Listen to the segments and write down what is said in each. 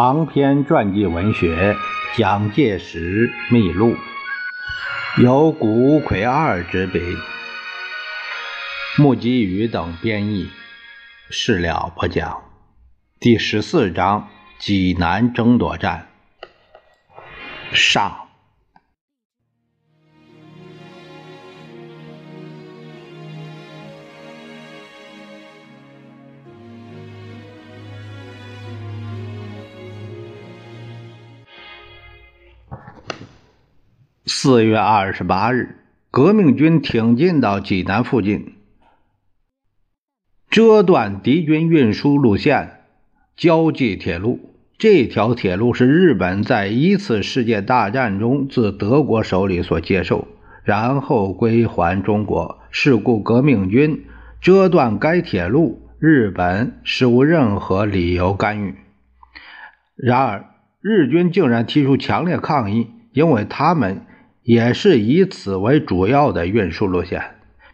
长篇传记文学《蒋介石秘录》，由古魁二执笔，木基宇等编译，事了不讲。第十四章：济南争夺战上。四月二十八日，革命军挺进到济南附近，遮断敌军运输路线，交际铁路。这条铁路是日本在一次世界大战中自德国手里所接受，然后归还中国。事故革命军遮断该铁路，日本实无任何理由干预。然而，日军竟然提出强烈抗议，因为他们。也是以此为主要的运输路线，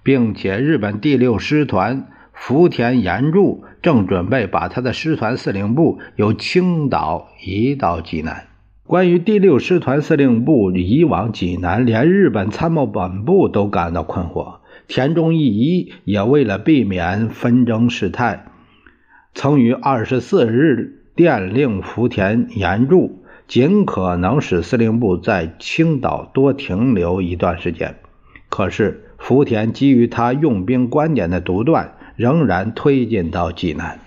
并且日本第六师团福田延助正准备把他的师团司令部由青岛移到济南。关于第六师团司令部移往济南，连日本参谋本部都感到困惑。田中义一也为了避免纷争事态，曾于二十四日电令福田延助。尽可能使司令部在青岛多停留一段时间，可是福田基于他用兵观点的独断，仍然推进到济南。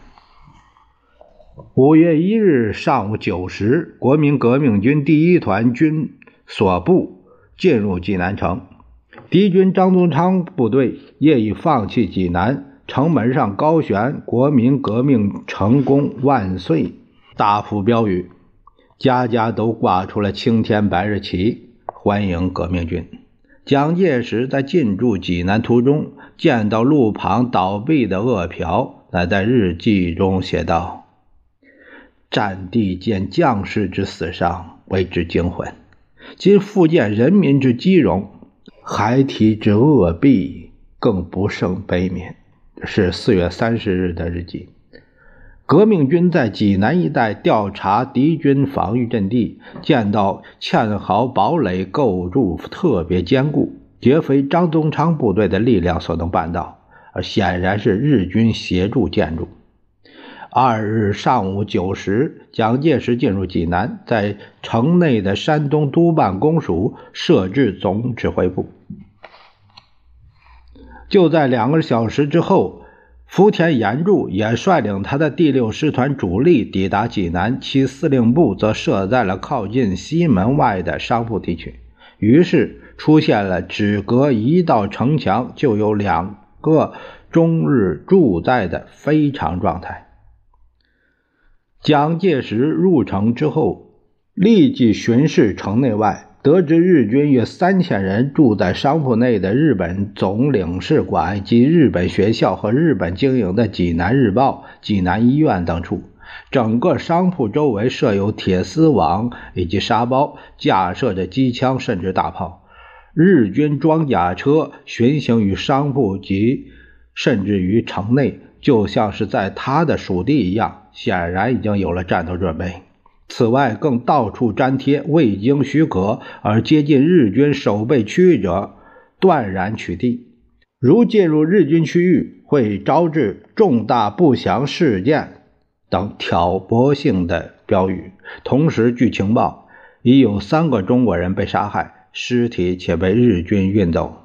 五月一日上午九时，国民革命军第一团军所部进入济南城，敌军张宗昌部队业已放弃济南，城门上高悬“国民革命成功万岁”大幅标语。家家都挂出了青天白日旗，欢迎革命军。蒋介石在进驻济南途中，见到路旁倒闭的饿殍，乃在日记中写道：“战地见将士之死伤，为之惊魂；今复见人民之饥荣，孩提之饿毙，更不胜悲悯。”是四月三十日的日记。革命军在济南一带调查敌军防御阵地，见到堑壕堡垒构筑特别坚固，绝非张宗昌部队的力量所能办到，而显然是日军协助建筑。二日上午九时，蒋介石进入济南，在城内的山东督办公署设置总指挥部。就在两个小时之后。福田延助也率领他的第六师团主力抵达济南，其司令部则设在了靠近西门外的商铺地区。于是出现了只隔一道城墙就有两个中日驻在的非常状态。蒋介石入城之后，立即巡视城内外。得知日军约三千人住在商铺内的日本总领事馆及日本学校和日本经营的《济南日报》、济南医院等处，整个商铺周围设有铁丝网以及沙包，架设着机枪甚至大炮。日军装甲车巡行于商铺及甚至于城内，就像是在他的属地一样，显然已经有了战斗准备。此外，更到处粘贴未经许可而接近日军守备区域者，断然取缔。如进入日军区域，会招致重大不祥事件等挑拨性的标语。同时，据情报，已有三个中国人被杀害，尸体且被日军运走。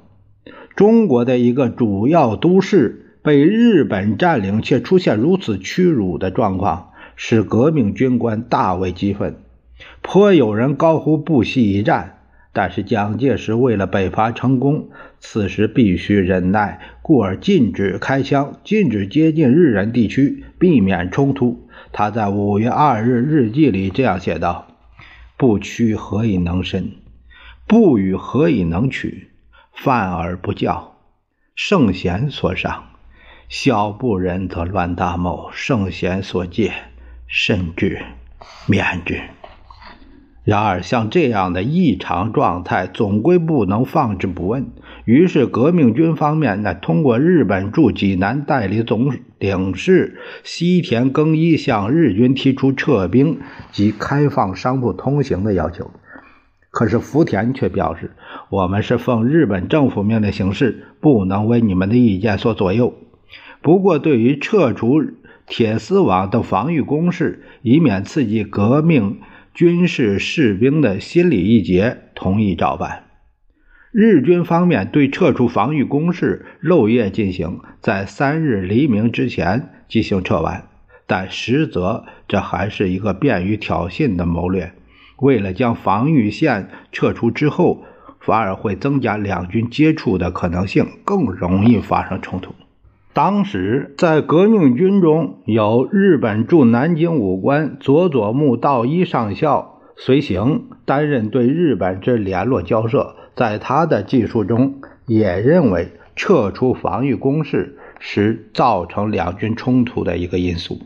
中国的一个主要都市被日本占领，却出现如此屈辱的状况。使革命军官大为激愤，颇有人高呼“不惜一战”。但是蒋介石为了北伐成功，此时必须忍耐，故而禁止开枪，禁止接近日人地区，避免冲突。他在五月二日日记里这样写道：“不屈何以能伸？不与何以能取？犯而不教，圣贤所赏；小不忍则乱大谋，圣贤所戒。”甚至免之。然而，像这样的异常状态，总归不能放置不问。于是革命军方面呢，通过日本驻济南代理总领事西田耕一向日军提出撤兵及开放商铺通行的要求。可是福田却表示：“我们是奉日本政府命令行事，不能为你们的意见所左右。不过，对于撤除铁丝网等防御工事，以免刺激革命军事士兵的心理一节，同意照办。日军方面对撤出防御工事漏夜进行，在三日黎明之前进行撤完，但实则这还是一个便于挑衅的谋略。”为了将防御线撤出之后，反而会增加两军接触的可能性，更容易发生冲突。当时在革命军中有日本驻南京武官佐佐木道一上校随行，担任对日本之联络交涉。在他的记述中，也认为撤出防御工事是造成两军冲突的一个因素。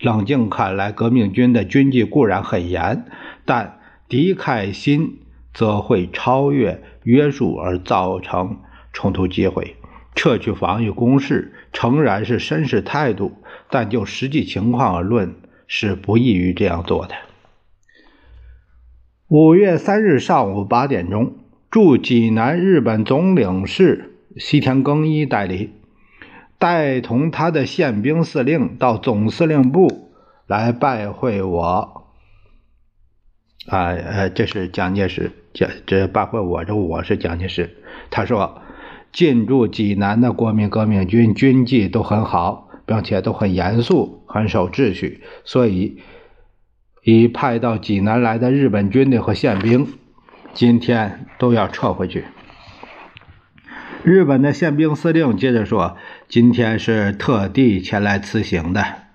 冷静看来，革命军的军纪固然很严。但敌忾心则会超越约束而造成冲突机会。撤去防御工事诚然是绅士态度，但就实际情况而论，是不易于这样做的。五月三日上午八点钟，驻济南日本总领事西田耕一代理，带同他的宪兵司令到总司令部来拜会我。啊，呃，这是蒋介石，这这拜会我，这我是蒋介石。他说，进驻济南的国民革命军军纪都很好，并且都很严肃，很守秩序，所以已派到济南来的日本军队和宪兵，今天都要撤回去。日本的宪兵司令接着说，今天是特地前来辞行的。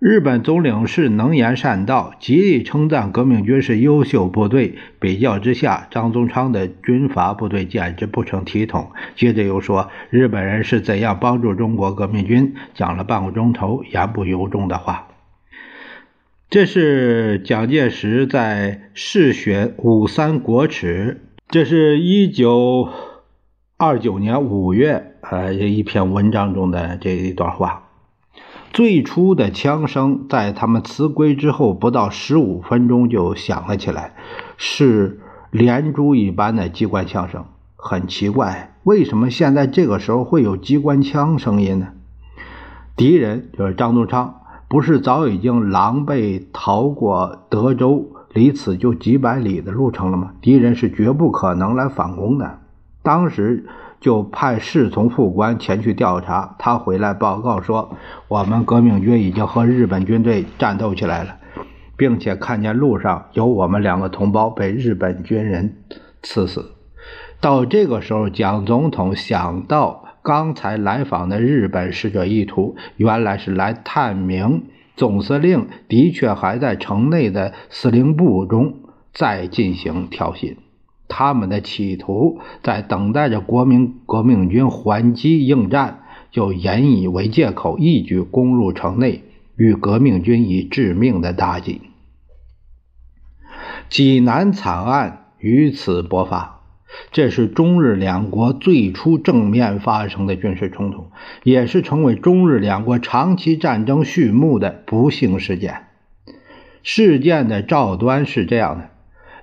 日本总领事能言善道，极力称赞革命军是优秀部队。比较之下，张宗昌的军阀部队简直不成体统。接着又说日本人是怎样帮助中国革命军，讲了半个钟头言不由衷的话。这是蒋介石在试选五三国耻，这是一九二九年五月呃一篇文章中的这一段话。最初的枪声在他们辞归之后不到十五分钟就响了起来，是连珠一般的机关枪声。很奇怪，为什么现在这个时候会有机关枪声音呢？敌人就是张宗昌，不是早已经狼狈逃过德州，离此就几百里的路程了吗？敌人是绝不可能来反攻的。当时。就派侍从副官前去调查。他回来报告说，我们革命军已经和日本军队战斗起来了，并且看见路上有我们两个同胞被日本军人刺死。到这个时候，蒋总统想到刚才来访的日本使者意图，原来是来探明总司令的确还在城内的司令部中再进行挑衅。他们的企图在等待着国民革命军还击应战，就引以为借口，一举攻入城内，与革命军以致命的打击。济南惨案于此勃发，这是中日两国最初正面发生的军事冲突，也是成为中日两国长期战争序幕的不幸事件。事件的照端是这样的。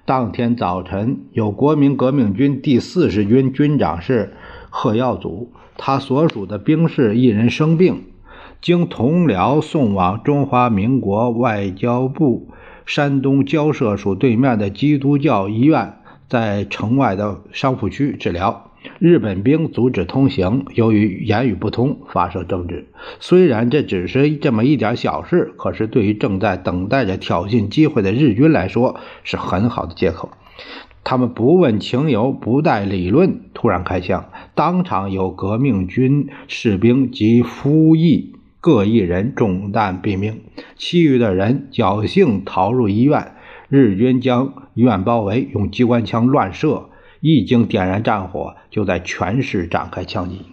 当天早晨，有国民革命军第四十军军长是贺耀祖，他所属的兵士一人生病，经同僚送往中华民国外交部山东交涉署对面的基督教医院，在城外的商铺区治疗。日本兵阻止通行，由于言语不通，发生争执。虽然这只是这么一点小事，可是对于正在等待着挑衅机会的日军来说，是很好的借口。他们不问情由，不带理论，突然开枪，当场有革命军士兵及夫役各一人中弹毙命，其余的人侥幸逃入医院。日军将医院包围，用机关枪乱射。一经点燃战火，就在全市展开枪击。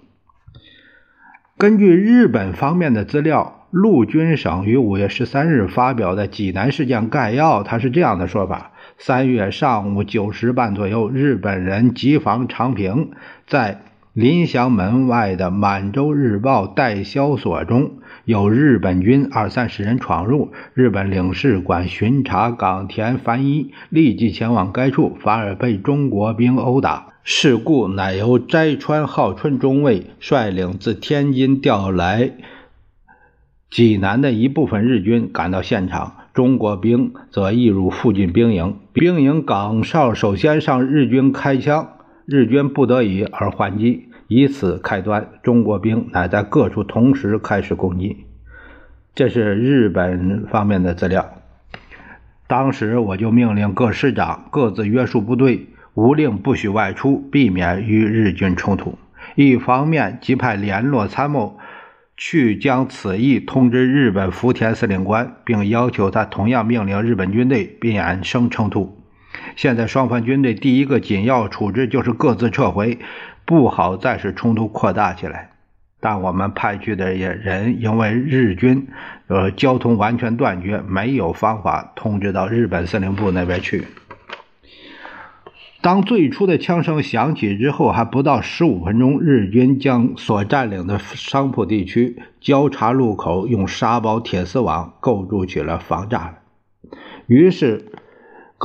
根据日本方面的资料，陆军省于五月十三日发表的济南事件概要，它是这样的说法：三月上午九时半左右，日本人急防长平，在临祥门外的《满洲日报》代销所中，有日本军二三十人闯入。日本领事馆巡查冈田繁一立即前往该处，反而被中国兵殴打。事故乃由斋川浩春中尉率领自天津调来济南的一部分日军赶到现场。中国兵则移入附近兵营，兵营岗哨首先向日军开枪，日军不得已而还击，以此开端。中国兵乃在各处同时开始攻击。这是日本方面的资料。当时我就命令各师长各自约束部队，无令不许外出，避免与日军冲突。一方面即派联络参谋。去将此意通知日本福田司令官，并要求他同样命令日本军队免生冲突。现在双方军队第一个紧要处置就是各自撤回，不好再使冲突扩大起来。但我们派去的也人因为日军呃交通完全断绝，没有方法通知到日本司令部那边去。当最初的枪声响起之后，还不到十五分钟，日军将所占领的商铺地区交叉路口用沙包、铁丝网构筑起了防栅。于是，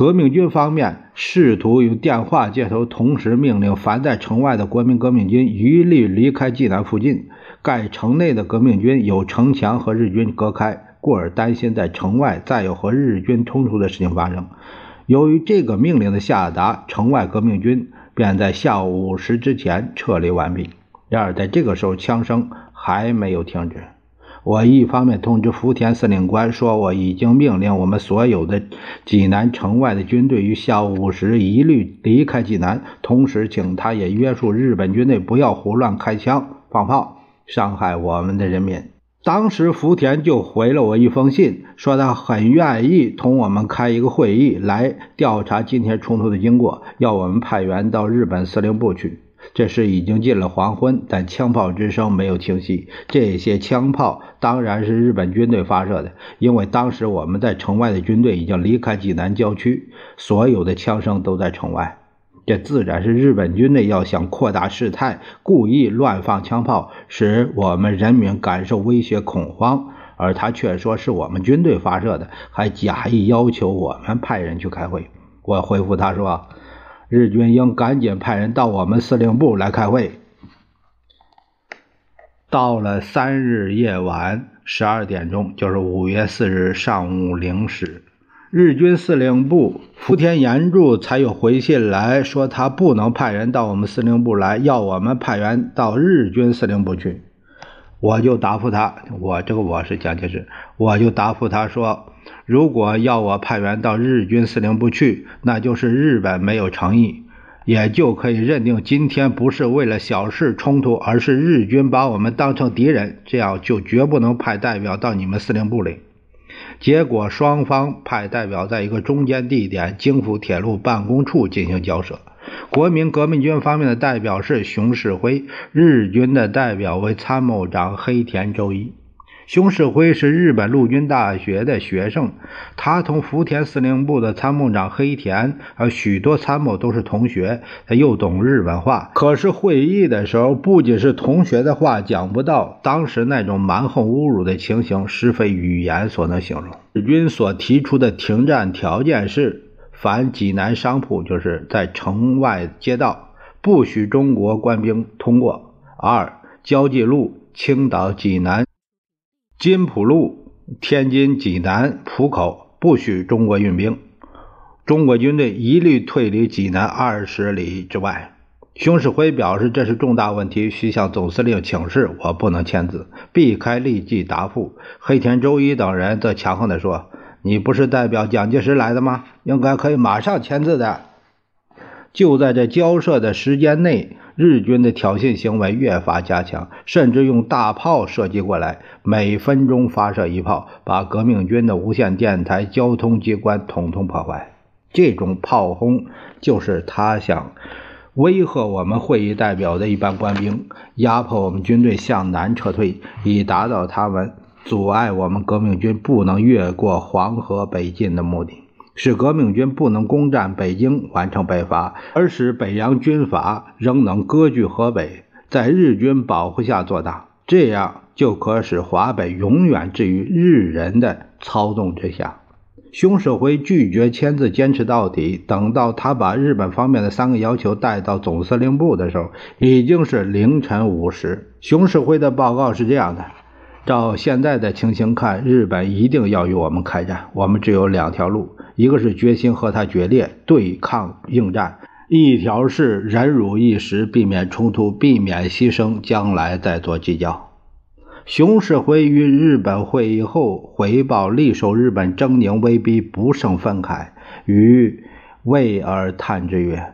革命军方面试图用电话接头，同时命令凡在城外的国民革命军一律离开济南附近。该城内的革命军有城墙和日军隔开，故而担心在城外再有和日军冲突的事情发生。由于这个命令的下达，城外革命军便在下午五时之前撤离完毕。然而，在这个时候，枪声还没有停止。我一方面通知福田司令官说，我已经命令我们所有的济南城外的军队于下午五时一律离开济南，同时请他也约束日本军队不要胡乱开枪放炮，伤害我们的人民。当时福田就回了我一封信，说他很愿意同我们开一个会议来调查今天冲突的经过，要我们派员到日本司令部去。这时已经近了黄昏，但枪炮之声没有停息。这些枪炮当然是日本军队发射的，因为当时我们在城外的军队已经离开济南郊区，所有的枪声都在城外。这自然是日本军队要想扩大事态，故意乱放枪炮，使我们人民感受威胁恐慌。而他却说是我们军队发射的，还假意要求我们派人去开会。我回复他说：“日军应赶紧派人到我们司令部来开会。”到了三日夜晚十二点钟，就是五月四日上午零时。日军司令部福田严助才有回信来说，他不能派人到我们司令部来，要我们派员到日军司令部去。我就答复他，我这个我是蒋介石，我就答复他说，如果要我派员到日军司令部去，那就是日本没有诚意，也就可以认定今天不是为了小事冲突，而是日军把我们当成敌人，这样就绝不能派代表到你们司令部里。结果，双方派代表在一个中间地点京福铁路办公处进行交涉。国民革命军方面的代表是熊式辉，日军的代表为参谋长黑田周一。熊式辉是日本陆军大学的学生，他同福田司令部的参谋长黑田和许多参谋都是同学，他又懂日本话。可是会议的时候，不仅是同学的话讲不到，当时那种蛮横侮辱的情形，实非语言所能形容。日军所提出的停战条件是：凡济南商铺，就是在城外街道，不许中国官兵通过；二，交际路、青岛、济南。金浦路、天津、济南、浦口不许中国运兵，中国军队一律退离济南二十里之外。熊式辉表示，这是重大问题，需向总司令请示，我不能签字，避开立即答复。黑田周一等人则强横地说：“你不是代表蒋介石来的吗？应该可以马上签字的。”就在这交涉的时间内。日军的挑衅行为越发加强，甚至用大炮射击过来，每分钟发射一炮，把革命军的无线电台、交通机关统统破坏。这种炮轰就是他想威吓我们会议代表的一般官兵，压迫我们军队向南撤退，以达到他们阻碍我们革命军不能越过黄河北进的目的。使革命军不能攻占北京，完成北伐，而使北洋军阀仍能割据河北，在日军保护下做大，这样就可使华北永远置于日人的操纵之下。熊式辉拒绝签字，坚持到底。等到他把日本方面的三个要求带到总司令部的时候，已经是凌晨五时。熊式辉的报告是这样的。照现在的情形看，日本一定要与我们开战。我们只有两条路：一个是决心和他决裂，对抗应战；一条是忍辱一时，避免冲突，避免牺牲，将来再做计较。熊式辉于日本会议后回报，历受日本狰狞威逼，不胜愤慨，与魏而叹之曰：“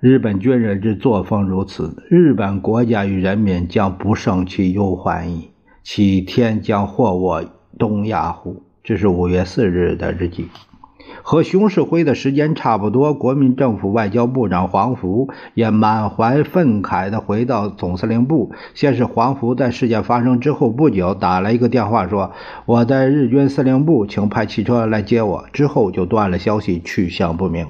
日本军人之作风如此，日本国家与人民将不胜其忧患矣。”其天将祸我东亚乎？这是五月四日的日记，和熊式辉的时间差不多。国民政府外交部长黄福也满怀愤慨地回到总司令部。先是黄福在事件发生之后不久打了一个电话，说我在日军司令部，请派汽车来接我。之后就断了消息，去向不明。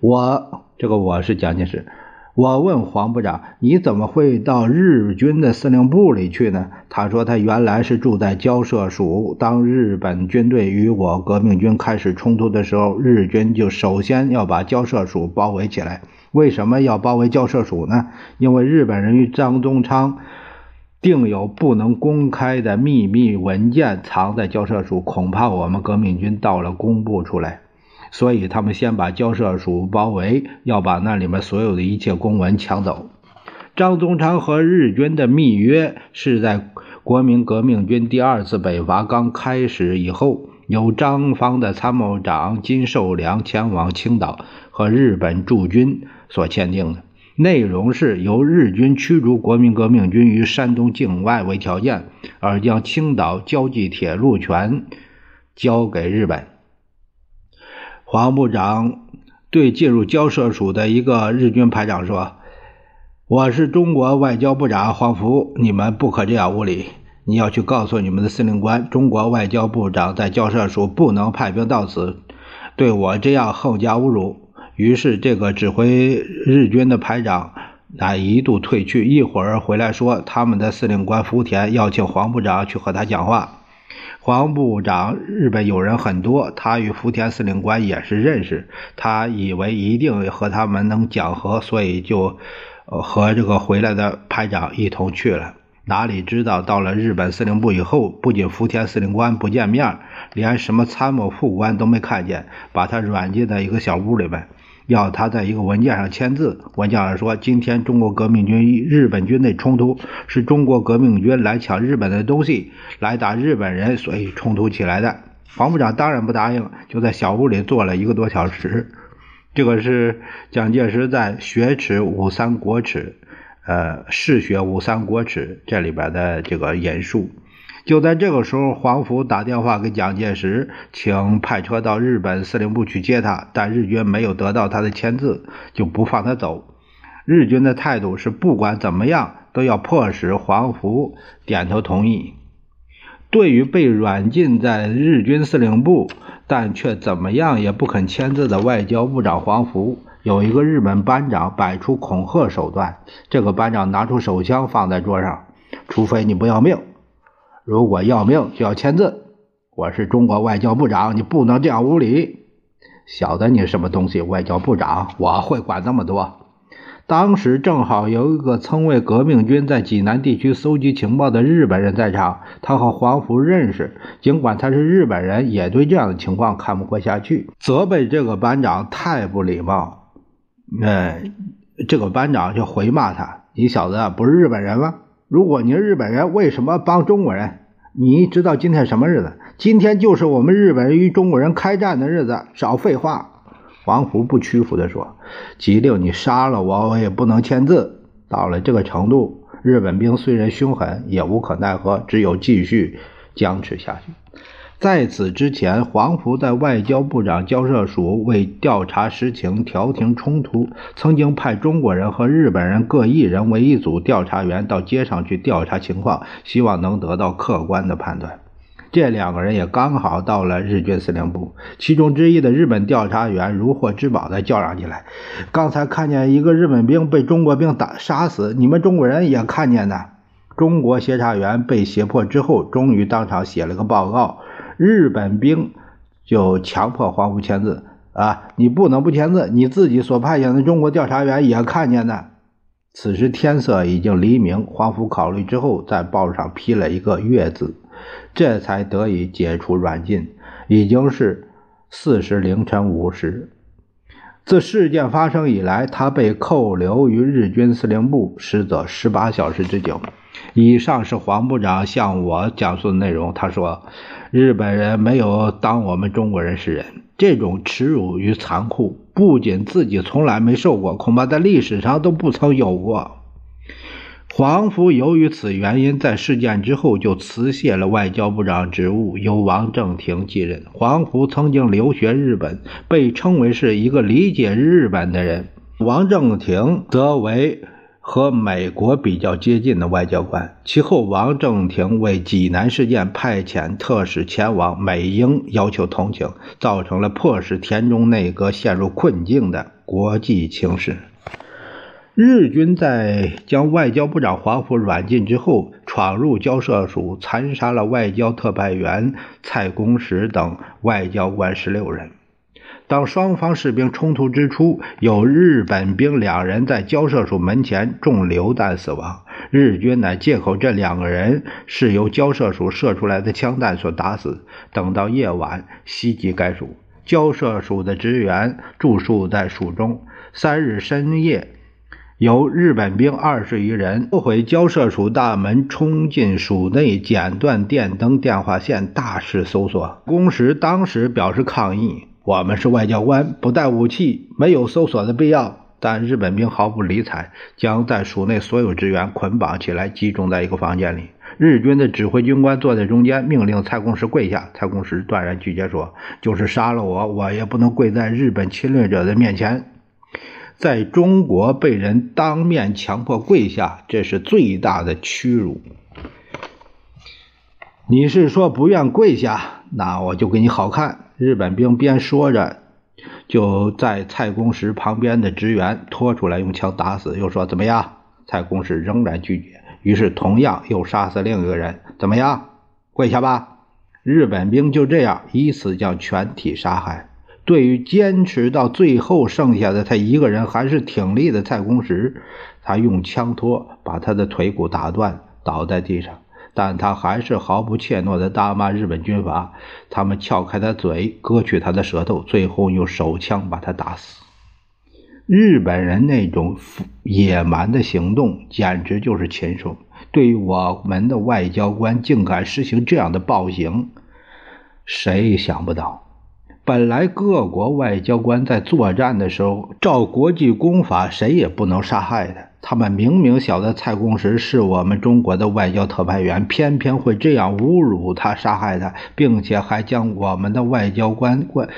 我这个我是蒋介石。我问黄部长：“你怎么会到日军的司令部里去呢？”他说：“他原来是住在交涉署。当日本军队与我革命军开始冲突的时候，日军就首先要把交涉署包围起来。为什么要包围交涉署呢？因为日本人与张宗昌定有不能公开的秘密文件藏在交涉署，恐怕我们革命军到了公布出来。”所以他们先把交涉署包围，要把那里面所有的一切公文抢走。张宗昌和日军的密约是在国民革命军第二次北伐刚开始以后，由张方的参谋长金寿良前往青岛和日本驻军所签订的。内容是由日军驱逐国民革命军于山东境外为条件，而将青岛交际铁路权交给日本。黄部长对进入交涉署的一个日军排长说：“我是中国外交部长黄福，你们不可这样无礼。你要去告诉你们的司令官，中国外交部长在交涉署不能派兵到此，对我这样横加侮辱。”于是，这个指挥日军的排长啊一度退去，一会儿回来说，他们的司令官福田要请黄部长去和他讲话。黄部长，日本友人很多，他与福田司令官也是认识。他以为一定和他们能讲和，所以就和这个回来的排长一同去了。哪里知道到了日本司令部以后，不仅福田司令官不见面，连什么参谋副官都没看见，把他软禁在一个小屋里边。要他在一个文件上签字，文件上说：“今天中国革命军与日本军内冲突，是中国革命军来抢日本的东西，来打日本人，所以冲突起来的。”黄部长当然不答应，就在小屋里坐了一个多小时。这个是蒋介石在《学耻五三国耻》呃，《嗜血五三国耻》这里边的这个言述。就在这个时候，黄福打电话给蒋介石，请派车到日本司令部去接他，但日军没有得到他的签字，就不放他走。日军的态度是，不管怎么样，都要迫使黄福点头同意。对于被软禁在日军司令部，但却怎么样也不肯签字的外交部长黄福，有一个日本班长摆出恐吓手段。这个班长拿出手枪放在桌上，除非你不要命。如果要命就要签字，我是中国外交部长，你不能这样无礼。晓得你什么东西？外交部长，我会管那么多。当时正好有一个曾为革命军在济南地区搜集情报的日本人在场，他和黄福认识，尽管他是日本人，也对这样的情况看不过下去，责备这个班长太不礼貌。嗯，这个班长就回骂他：“你小子不是日本人吗？”如果你是日本人，为什么帮中国人？你知道今天什么日子？今天就是我们日本人与中国人开战的日子。少废话！王福不屈服地说：“即令你杀了我，我也不能签字。”到了这个程度，日本兵虽然凶狠，也无可奈何，只有继续僵持下去。在此之前，黄福在外交部长交涉署为调查实情、调停冲突，曾经派中国人和日本人各一人为一组调查员到街上去调查情况，希望能得到客观的判断。这两个人也刚好到了日军司令部，其中之一的日本调查员如获至宝的叫嚷起来：“刚才看见一个日本兵被中国兵打杀死，你们中国人也看见的。”中国协查员被胁迫之后，终于当场写了个报告，日本兵就强迫黄福签字。啊，你不能不签字，你自己所派遣的中国调查员也看见的。此时天色已经黎明，黄福考虑之后，在报纸上批了一个“月”字。这才得以解除软禁，已经是四时凌晨五时。自事件发生以来，他被扣留于日军司令部，实则十八小时之久。以上是黄部长向我讲述的内容。他说：“日本人没有当我们中国人是人，这种耻辱与残酷，不仅自己从来没受过，恐怕在历史上都不曾有过。”黄福由于此原因，在事件之后就辞卸了外交部长职务，由王正廷继任。黄福曾经留学日本，被称为是一个理解日本的人。王正廷则为和美国比较接近的外交官。其后，王正廷为济南事件派遣特使前往美英，要求同情，造成了迫使田中内阁陷入困境的国际情势。日军在将外交部长华府软禁之后，闯入交涉署，残杀了外交特派员蔡公时等外交官十六人。当双方士兵冲突之初，有日本兵两人在交涉署门前中榴弹死亡，日军乃借口这两个人是由交涉署射出来的枪弹所打死。等到夜晚袭击该署，交涉署的职员住宿在署中，三日深夜。由日本兵二十余人破毁交涉署大门，冲进署内，剪断电灯、电话线，大肆搜索。公时当时表示抗议：“我们是外交官，不带武器，没有搜索的必要。”但日本兵毫不理睬，将在署内所有职员捆绑起来，集中在一个房间里。日军的指挥军官坐在中间，命令蔡公时跪下。蔡公时断然拒绝说：“就是杀了我，我也不能跪在日本侵略者的面前。”在中国被人当面强迫跪下，这是最大的屈辱。你是说不愿跪下，那我就给你好看。日本兵边说着，就在蔡公时旁边的职员拖出来，用枪打死。又说怎么样？蔡公时仍然拒绝，于是同样又杀死另一个人。怎么样？跪下吧。日本兵就这样以此将全体杀害。对于坚持到最后剩下的他一个人还是挺立的蔡公时，他用枪托把他的腿骨打断，倒在地上。但他还是毫不怯懦地大骂日本军阀。他们撬开他嘴，割去他的舌头，最后用手枪把他打死。日本人那种野蛮的行动简直就是禽兽。对于我们的外交官竟敢实行这样的暴行，谁也想不到。本来各国外交官在作战的时候，照国际公法，谁也不能杀害他。他们明明晓得蔡公时是我们中国的外交特派员，偏偏会这样侮辱他、杀害他，并且还将我们的外交官关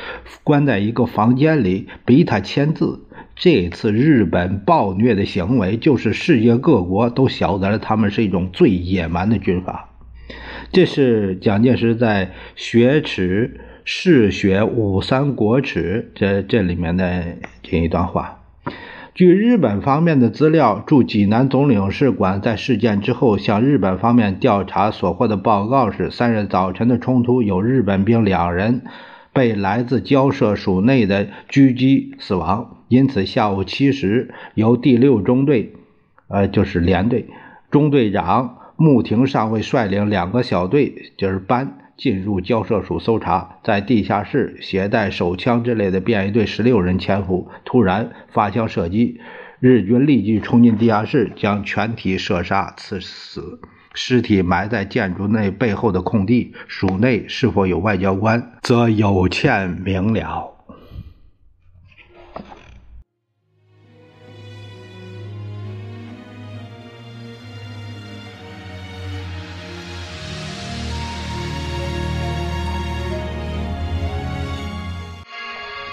关在一个房间里，逼他签字。这次日本暴虐的行为，就是世界各国都晓得了，他们是一种最野蛮的军阀。这是蒋介石在雪耻。《嗜血五三国耻》这这里面的这一段话，据日本方面的资料，驻济南总领事馆在事件之后向日本方面调查所获的报告是：三日早晨的冲突有日本兵两人被来自交涉署内的狙击死亡，因此下午七时由第六中队，呃，就是连队中队长木亭上尉率领两个小队，就是班。进入交涉署搜查，在地下室携带手枪之类的便衣队十六人潜伏，突然发枪射击，日军立即冲进地下室，将全体射杀刺死，尸体埋在建筑内背后的空地。署内是否有外交官，则有欠明了。